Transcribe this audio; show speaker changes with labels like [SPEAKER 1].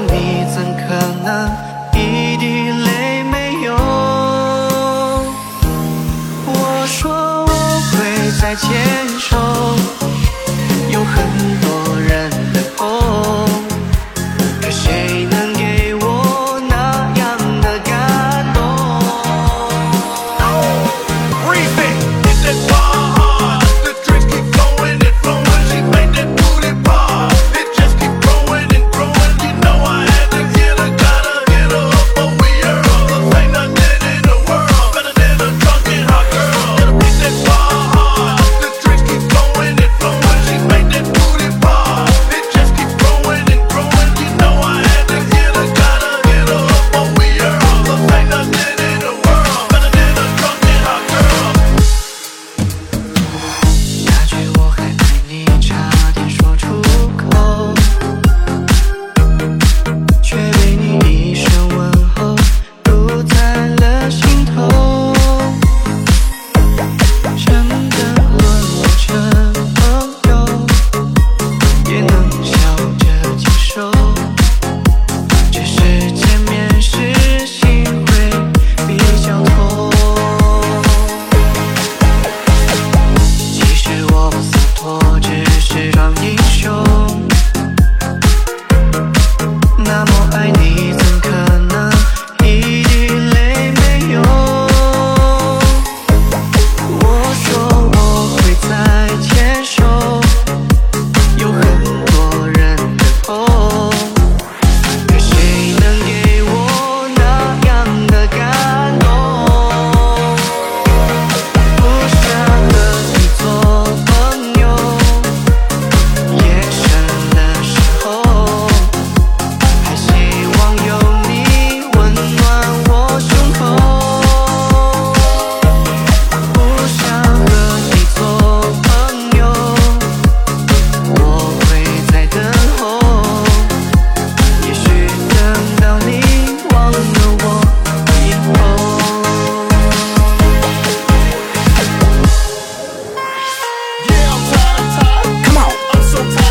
[SPEAKER 1] 你怎可能一滴泪没有？我说我会再见。
[SPEAKER 2] sometimes.